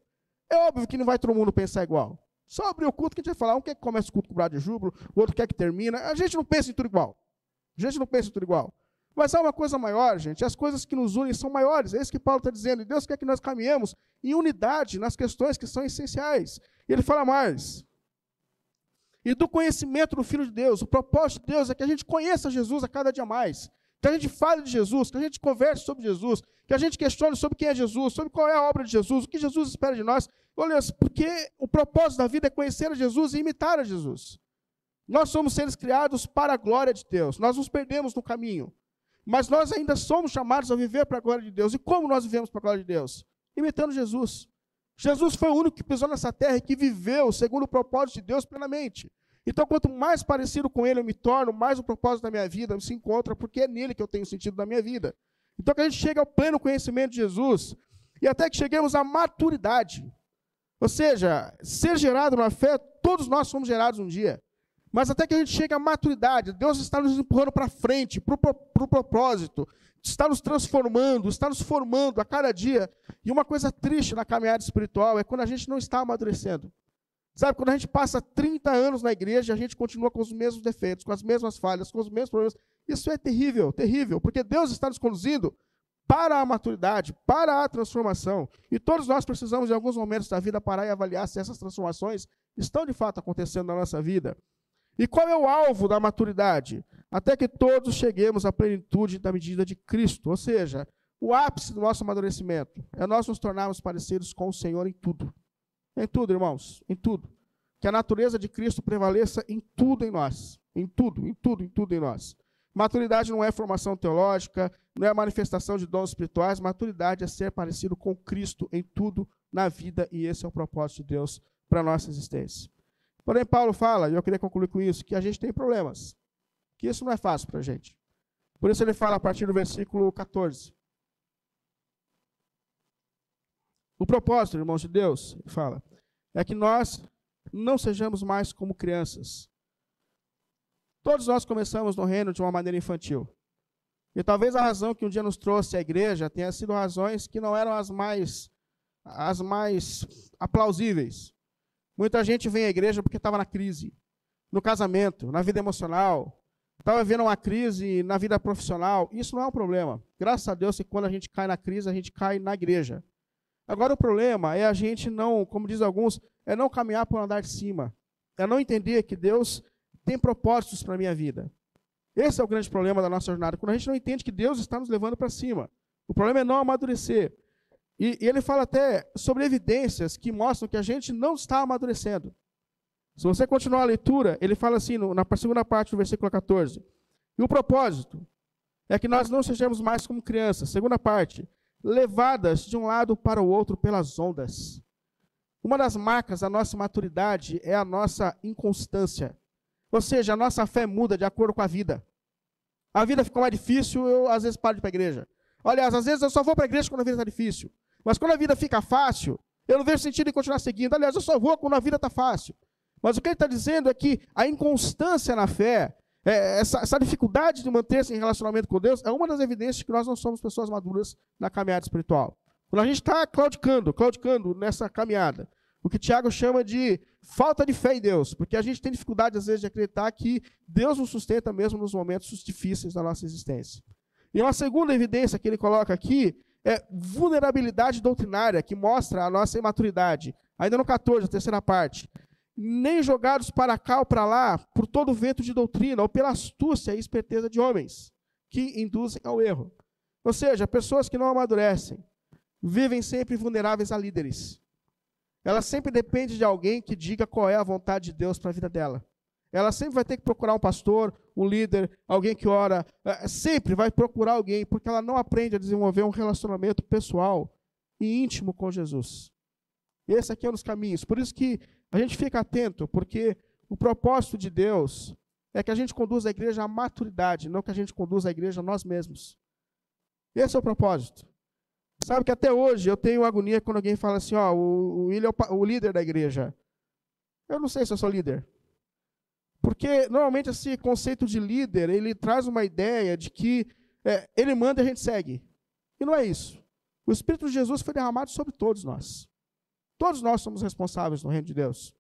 Speaker 1: É óbvio que não vai todo mundo pensar igual. Só abrir o culto que a gente vai falar, um quer que comece o culto com o brado de júbilo, o outro quer que termina. A gente não pensa em tudo igual. A gente não pensa em tudo igual. Mas há uma coisa maior, gente. As coisas que nos unem são maiores. É isso que Paulo está dizendo. E Deus quer que nós caminhemos em unidade nas questões que são essenciais. E ele fala mais. E do conhecimento do Filho de Deus. O propósito de Deus é que a gente conheça Jesus a cada dia mais. Que a gente fale de Jesus, que a gente converse sobre Jesus, que a gente questione sobre quem é Jesus, sobre qual é a obra de Jesus, o que Jesus espera de nós. Olha, porque o propósito da vida é conhecer a Jesus e imitar a Jesus. Nós somos seres criados para a glória de Deus. Nós nos perdemos no caminho. Mas nós ainda somos chamados a viver para a glória de Deus. E como nós vivemos para a glória de Deus? Imitando Jesus. Jesus foi o único que pisou nessa terra e que viveu segundo o propósito de Deus plenamente. Então, quanto mais parecido com Ele eu me torno, mais o propósito da minha vida se encontra, porque é nele que eu tenho sentido da minha vida. Então, que a gente chegue ao pleno conhecimento de Jesus e até que cheguemos à maturidade. Ou seja, ser gerado na fé, todos nós somos gerados um dia. Mas até que a gente chegue à maturidade, Deus está nos empurrando para frente, para o pro propósito, está nos transformando, está nos formando a cada dia. E uma coisa triste na caminhada espiritual é quando a gente não está amadurecendo. Sabe, quando a gente passa 30 anos na igreja, a gente continua com os mesmos defeitos, com as mesmas falhas, com os mesmos problemas. Isso é terrível, terrível, porque Deus está nos conduzindo para a maturidade, para a transformação. E todos nós precisamos, em alguns momentos da vida, parar e avaliar se essas transformações estão de fato acontecendo na nossa vida. E qual é o alvo da maturidade? Até que todos cheguemos à plenitude da medida de Cristo. Ou seja, o ápice do nosso amadurecimento é nós nos tornarmos parecidos com o Senhor em tudo. Em tudo, irmãos, em tudo. Que a natureza de Cristo prevaleça em tudo em nós. Em tudo, em tudo, em tudo em nós. Maturidade não é formação teológica, não é manifestação de dons espirituais. Maturidade é ser parecido com Cristo em tudo na vida, e esse é o propósito de Deus para a nossa existência. Porém, Paulo fala, e eu queria concluir com isso, que a gente tem problemas. Que isso não é fácil para a gente. Por isso ele fala a partir do versículo 14. O propósito, irmãos de Deus, ele fala, é que nós não sejamos mais como crianças, Todos nós começamos no reino de uma maneira infantil. E talvez a razão que um dia nos trouxe à igreja tenha sido razões que não eram as mais as mais aplausíveis. Muita gente vem à igreja porque estava na crise, no casamento, na vida emocional, estava vivendo uma crise na vida profissional. Isso não é um problema. Graças a Deus que quando a gente cai na crise, a gente cai na igreja. Agora o problema é a gente não, como diz alguns, é não caminhar por andar de cima. É não entender que Deus tem propósitos para a minha vida. Esse é o grande problema da nossa jornada, quando a gente não entende que Deus está nos levando para cima. O problema é não amadurecer. E, e, ele fala até sobre evidências que mostram que a gente não está amadurecendo. Se você continuar a leitura, ele fala assim, na segunda parte do versículo 14. E o propósito é que nós não sejamos mais como crianças. Segunda parte, levadas de um lado para o outro pelas ondas. Uma das marcas da nossa maturidade é a nossa inconstância. Ou seja, a nossa fé muda de acordo com a vida. A vida ficou mais difícil, eu às vezes paro de ir para a igreja. Aliás, às vezes eu só vou para a igreja quando a vida está difícil. Mas quando a vida fica fácil, eu não vejo sentido em continuar seguindo. Aliás, eu só vou quando a vida está fácil. Mas o que ele está dizendo é que a inconstância na fé, é, essa, essa, dificuldade de manter-se em relacionamento com Deus, é uma das evidências que nós não somos pessoas maduras na caminhada espiritual. Quando a gente está claudicando, claudicando nessa caminhada, o que Tiago chama de falta de fé em Deus, porque a gente tem dificuldade, às vezes, de acreditar que Deus nos sustenta mesmo nos momentos difíceis da nossa existência. E uma segunda evidência que ele coloca aqui é vulnerabilidade doutrinária, que mostra a nossa imaturidade. Ainda no 14, a terceira parte. Nem jogados para cá ou para lá por todo vento de doutrina, ou pela astúcia e esperteza de homens, que induzem ao erro. Ou seja, pessoas que não amadurecem, vivem sempre vulneráveis a líderes. Ela sempre depende de alguém que diga qual é a vontade de Deus para a vida dela. Ela sempre vai ter que procurar um pastor, um líder, alguém que ora. É, sempre vai procurar alguém, porque ela não aprende a desenvolver um relacionamento pessoal e íntimo com Jesus. Esse aqui é um dos caminhos. Por isso que a gente fica atento, porque o propósito de Deus é que a gente conduza a igreja à maturidade, não que a gente conduza a igreja a nós mesmos. Esse é o propósito. Sabe que até hoje eu tenho agonia quando alguém fala assim, ó, o, o é o, o líder da igreja. Eu não sei se eu sou líder. Porque normalmente esse conceito de líder, ele traz uma ideia de que é, ele manda e a gente segue. E não é isso. O Espírito de Jesus foi derramado sobre todos nós. Todos nós somos responsáveis no reino de Deus.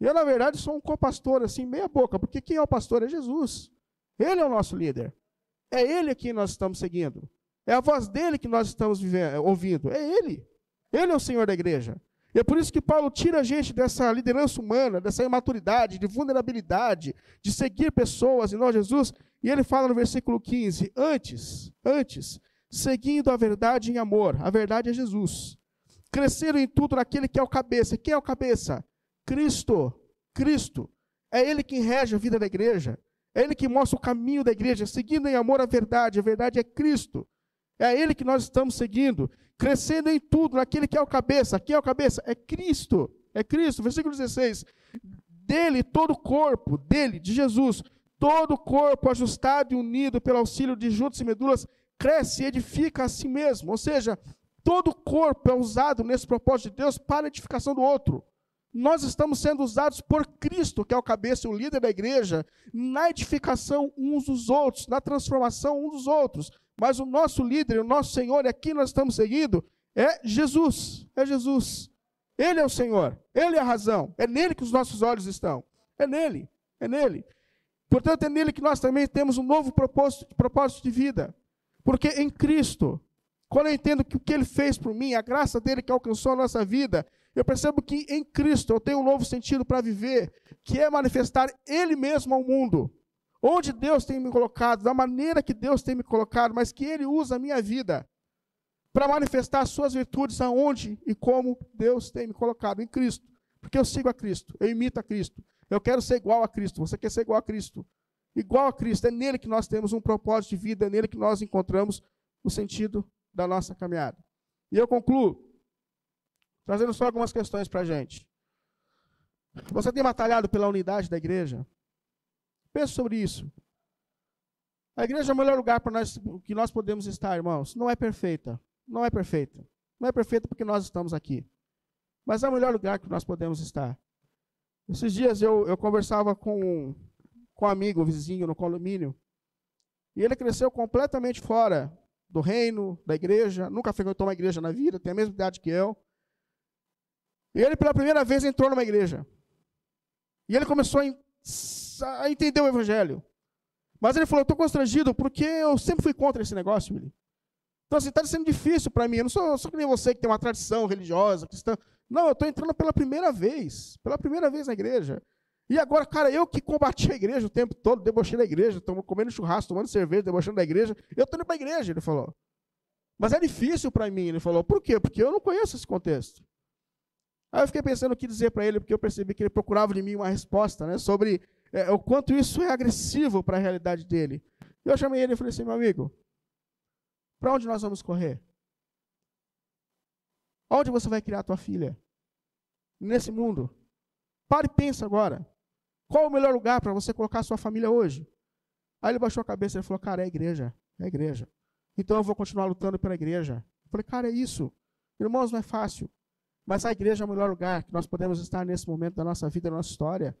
Speaker 1: E eu, na verdade, sou um co-pastor, assim, meia boca, porque quem é o pastor é Jesus. Ele é o nosso líder. É ele a quem nós estamos seguindo. É a voz dele que nós estamos vivendo, ouvindo. É ele. Ele é o Senhor da igreja. E é por isso que Paulo tira a gente dessa liderança humana, dessa imaturidade, de vulnerabilidade, de seguir pessoas e não Jesus. E ele fala no versículo 15: Antes, antes, seguindo a verdade em amor, a verdade é Jesus. Cresceram em tudo naquele que é o cabeça. Quem é o cabeça? Cristo. Cristo. É Ele quem rege a vida da igreja. É Ele que mostra o caminho da igreja, seguindo em amor a verdade. A verdade é Cristo. É Ele que nós estamos seguindo, crescendo em tudo, naquele que é o cabeça. Quem é o cabeça? É Cristo. É Cristo. Versículo 16. Dele todo o corpo, dele, de Jesus, todo o corpo ajustado e unido pelo auxílio de juntas e medulas, cresce e edifica a si mesmo. Ou seja, todo o corpo é usado nesse propósito de Deus para a edificação do outro. Nós estamos sendo usados por Cristo, que é o cabeça e o líder da igreja, na edificação uns dos outros, na transformação uns dos outros. Mas o nosso líder, o nosso Senhor, e aqui nós estamos seguindo, é Jesus. É Jesus. Ele é o Senhor. Ele é a razão. É nele que os nossos olhos estão. É nele. É nele. Portanto, é nele que nós também temos um novo propósito, propósito de vida. Porque em Cristo, quando eu entendo que o que ele fez por mim, a graça dele que alcançou a nossa vida, eu percebo que em Cristo eu tenho um novo sentido para viver, que é manifestar ele mesmo ao mundo onde Deus tem me colocado, da maneira que Deus tem me colocado, mas que Ele usa a minha vida para manifestar as suas virtudes aonde e como Deus tem me colocado, em Cristo. Porque eu sigo a Cristo, eu imito a Cristo. Eu quero ser igual a Cristo, você quer ser igual a Cristo. Igual a Cristo, é nele que nós temos um propósito de vida, é nele que nós encontramos o sentido da nossa caminhada. E eu concluo trazendo só algumas questões para a gente. Você tem batalhado pela unidade da igreja? Pense sobre isso. A igreja é o melhor lugar para nós que nós podemos estar, irmãos. Não é perfeita. Não é perfeita. Não é perfeita porque nós estamos aqui. Mas é o melhor lugar que nós podemos estar. Esses dias eu, eu conversava com, com um amigo, vizinho no condomínio. E ele cresceu completamente fora do reino, da igreja. Nunca frequentou uma igreja na vida, tem a mesma idade que eu. E ele, pela primeira vez, entrou numa igreja. E ele começou a a entender o evangelho. Mas ele falou: estou constrangido porque eu sempre fui contra esse negócio, Willi. Então, assim, está sendo difícil para mim. Eu não sou, sou que nem você que tem uma tradição religiosa, cristã. Não, eu estou entrando pela primeira vez. Pela primeira vez na igreja. E agora, cara, eu que combati a igreja o tempo todo, debochei da igreja, estou comendo churrasco, tomando cerveja, debochando da igreja. Eu estou indo para a igreja, ele falou. Mas é difícil para mim, ele falou. Por quê? Porque eu não conheço esse contexto. Aí eu fiquei pensando o que dizer para ele, porque eu percebi que ele procurava de mim uma resposta né, sobre é, o quanto isso é agressivo para a realidade dele. Eu chamei ele e falei assim, meu amigo, para onde nós vamos correr? Onde você vai criar tua filha? Nesse mundo. Pare e pensa agora. Qual o melhor lugar para você colocar sua família hoje? Aí ele baixou a cabeça e falou, cara, é a igreja. É a igreja. Então eu vou continuar lutando pela igreja. Eu falei, cara, é isso. Irmãos, não é fácil. Mas a igreja é o melhor lugar que nós podemos estar nesse momento da nossa vida, da nossa história.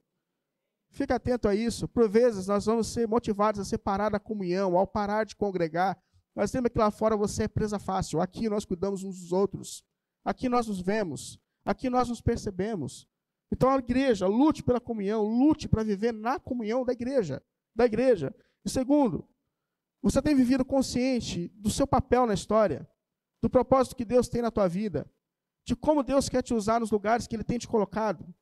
Speaker 1: Fica atento a isso. Por vezes nós vamos ser motivados a separar da comunhão, ao parar de congregar. Mas lembra que lá fora você é presa fácil. Aqui nós cuidamos uns dos outros. Aqui nós nos vemos. Aqui nós nos percebemos. Então a igreja, lute pela comunhão, lute para viver na comunhão da igreja, da igreja. E segundo, você tem vivido consciente do seu papel na história, do propósito que Deus tem na tua vida, de como Deus quer te usar nos lugares que ele tem te colocado.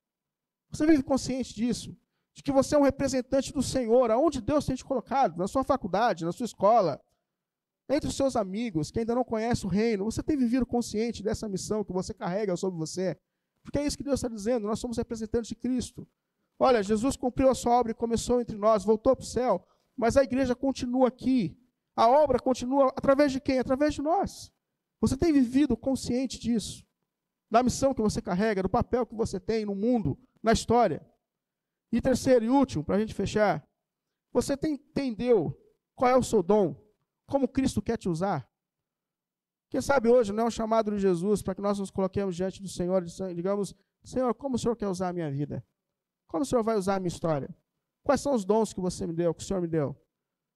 Speaker 1: Você vive consciente disso? De que você é um representante do Senhor, aonde Deus tem te colocado, na sua faculdade, na sua escola, entre os seus amigos que ainda não conhecem o reino, você tem vivido consciente dessa missão que você carrega sobre você? Porque é isso que Deus está dizendo, nós somos representantes de Cristo. Olha, Jesus cumpriu a sua obra e começou entre nós, voltou para o céu, mas a igreja continua aqui. A obra continua através de quem? Através de nós. Você tem vivido consciente disso? Da missão que você carrega, do papel que você tem no mundo, na história? E terceiro e último, para a gente fechar, você tem, entendeu qual é o seu dom? Como Cristo quer te usar?
Speaker 2: Quem sabe hoje não é um chamado de Jesus para que nós nos coloquemos diante do Senhor e digamos: Senhor, como o Senhor quer usar a minha vida? Como o Senhor vai usar a minha história? Quais são os dons que você me deu, que o Senhor me deu?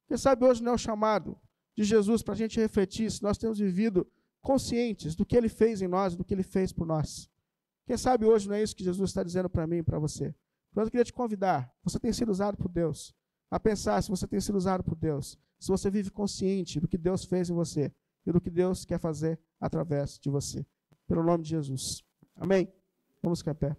Speaker 2: Quem sabe hoje não é o chamado de Jesus para a gente refletir se nós temos vivido conscientes do que Ele fez em nós, do que Ele fez por nós. Quem sabe hoje não é isso que Jesus está dizendo para mim e para você. Portanto, eu queria te convidar, você tem sido usado por Deus, a pensar se você tem sido usado por Deus, se você vive consciente do que Deus fez em você e do que Deus quer fazer através de você. Pelo nome de Jesus. Amém? Vamos ficar pé.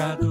Speaker 2: fechado.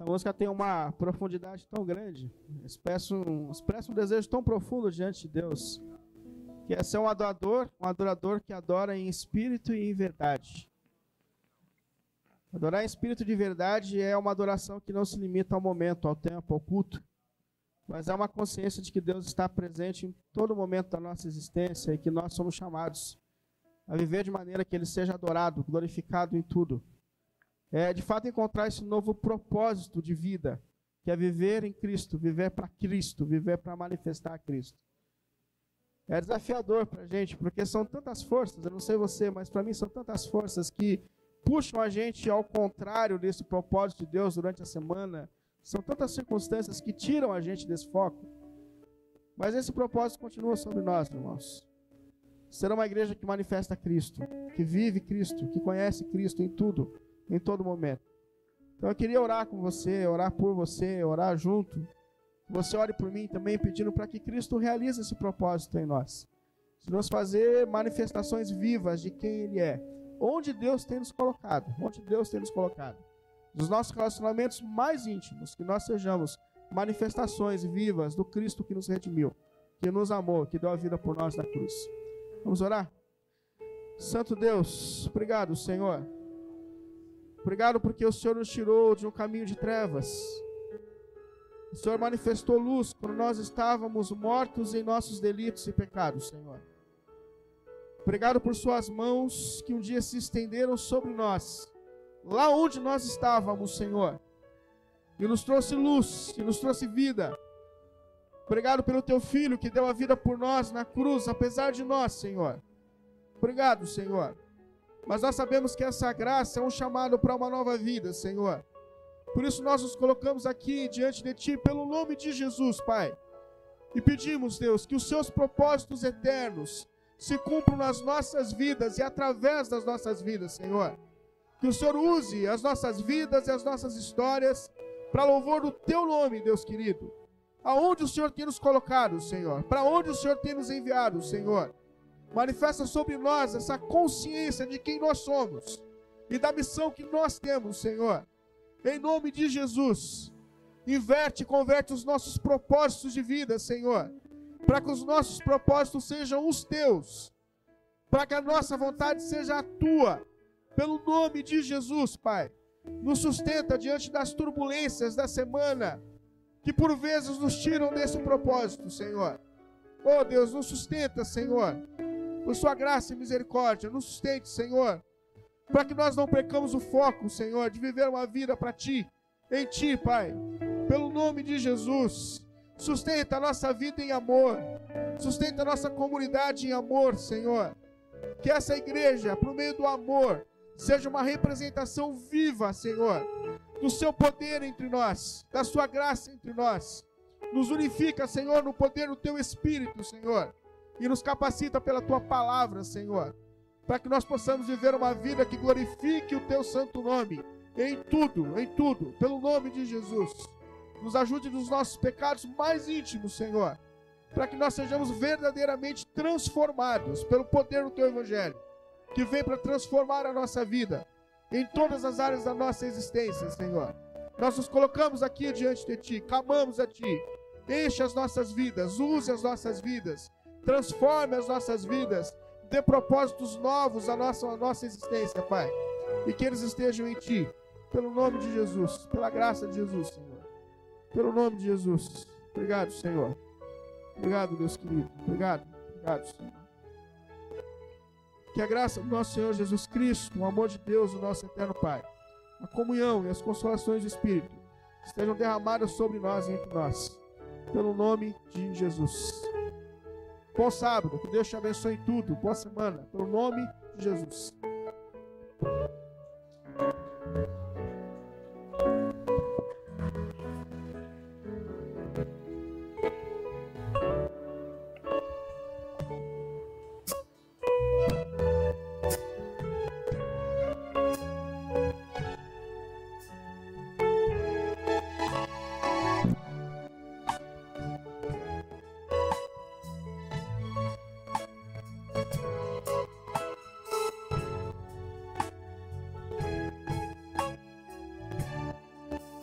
Speaker 1: Essa música tem uma profundidade tão grande, expressa um, expressa um desejo tão profundo diante de Deus, que é ser um adorador, um adorador que adora em espírito e em verdade. Adorar em espírito de verdade é uma adoração que não se limita ao momento, ao tempo, ao culto, mas é uma consciência de que Deus está presente em todo momento da nossa existência e que nós somos chamados a viver de maneira que Ele seja adorado, glorificado em tudo é de fato encontrar esse novo propósito de vida, que é viver em Cristo, viver para Cristo, viver para manifestar Cristo. É desafiador para a gente, porque são tantas forças, eu não sei você, mas para mim são tantas forças que puxam a gente ao contrário desse propósito de Deus durante a semana. São tantas circunstâncias que tiram a gente desse foco. Mas esse propósito continua sobre nós, irmãos. Ser uma igreja que manifesta Cristo, que vive Cristo, que conhece Cristo em tudo em todo momento. Então eu queria orar com você, orar por você, orar junto. Você ore por mim também, pedindo para que Cristo realize esse propósito em nós. De nos fazer manifestações vivas de quem Ele é. Onde Deus tem nos colocado. Onde Deus tem nos colocado. Dos nossos relacionamentos mais íntimos, que nós sejamos manifestações vivas do Cristo que nos redimiu, que nos amou, que deu a vida por nós na cruz. Vamos orar? Santo Deus, obrigado, Senhor Obrigado porque o Senhor nos tirou de um caminho de trevas. O Senhor manifestou luz quando nós estávamos mortos em nossos delitos e pecados, Senhor. Obrigado por Suas mãos que um dia se estenderam sobre nós, lá onde nós estávamos, Senhor, e nos trouxe luz, e nos trouxe vida. Obrigado pelo Teu Filho que deu a vida por nós na cruz, apesar de nós, Senhor. Obrigado, Senhor. Mas nós sabemos que essa graça é um chamado para uma nova vida, Senhor. Por isso nós nos colocamos aqui diante de Ti, pelo nome de Jesus, Pai. E pedimos, Deus, que os Seus propósitos eternos se cumpram nas nossas vidas e através das nossas vidas, Senhor. Que o Senhor use as nossas vidas e as nossas histórias para louvor do Teu nome, Deus querido. Aonde o Senhor tem nos colocado, Senhor? Para onde o Senhor tem nos enviado, Senhor? Manifesta sobre nós essa consciência de quem nós somos e da missão que nós temos, Senhor. Em nome de Jesus, inverte e converte os nossos propósitos de vida, Senhor, para que os nossos propósitos sejam os teus, para que a nossa vontade seja a tua, pelo nome de Jesus, Pai. Nos sustenta diante das turbulências da semana, que por vezes nos tiram desse propósito, Senhor. Oh Deus, nos sustenta, Senhor por sua graça e misericórdia. Nos sustente, Senhor, para que nós não percamos o foco, Senhor, de viver uma vida para Ti, em Ti, Pai. Pelo nome de Jesus, sustenta a nossa vida em amor, sustenta a nossa comunidade em amor, Senhor. Que essa igreja, por meio do amor, seja uma representação viva, Senhor, do Seu poder entre nós, da Sua graça entre nós. Nos unifica, Senhor, no poder do Teu Espírito, Senhor e nos capacita pela tua palavra, Senhor, para que nós possamos viver uma vida que glorifique o teu santo nome em tudo, em tudo, pelo nome de Jesus. Nos ajude nos nossos pecados mais íntimos, Senhor, para que nós sejamos verdadeiramente transformados pelo poder do teu evangelho, que vem para transformar a nossa vida em todas as áreas da nossa existência, Senhor. Nós nos colocamos aqui diante de ti, clamamos a ti. Enche as nossas vidas, use as nossas vidas transforme as nossas vidas, dê propósitos novos à nossa, à nossa existência, Pai. E que eles estejam em Ti, pelo nome de Jesus, pela graça de Jesus, Senhor. Pelo nome de Jesus. Obrigado, Senhor. Obrigado, Deus querido. Obrigado, obrigado, Senhor. Que a graça do nosso Senhor Jesus Cristo, o amor de Deus, o nosso eterno Pai, a comunhão e as consolações do Espírito estejam derramadas sobre nós e entre nós. Pelo nome de Jesus. Bom sábado, que Deus te abençoe em tudo. Boa semana, pelo nome de Jesus.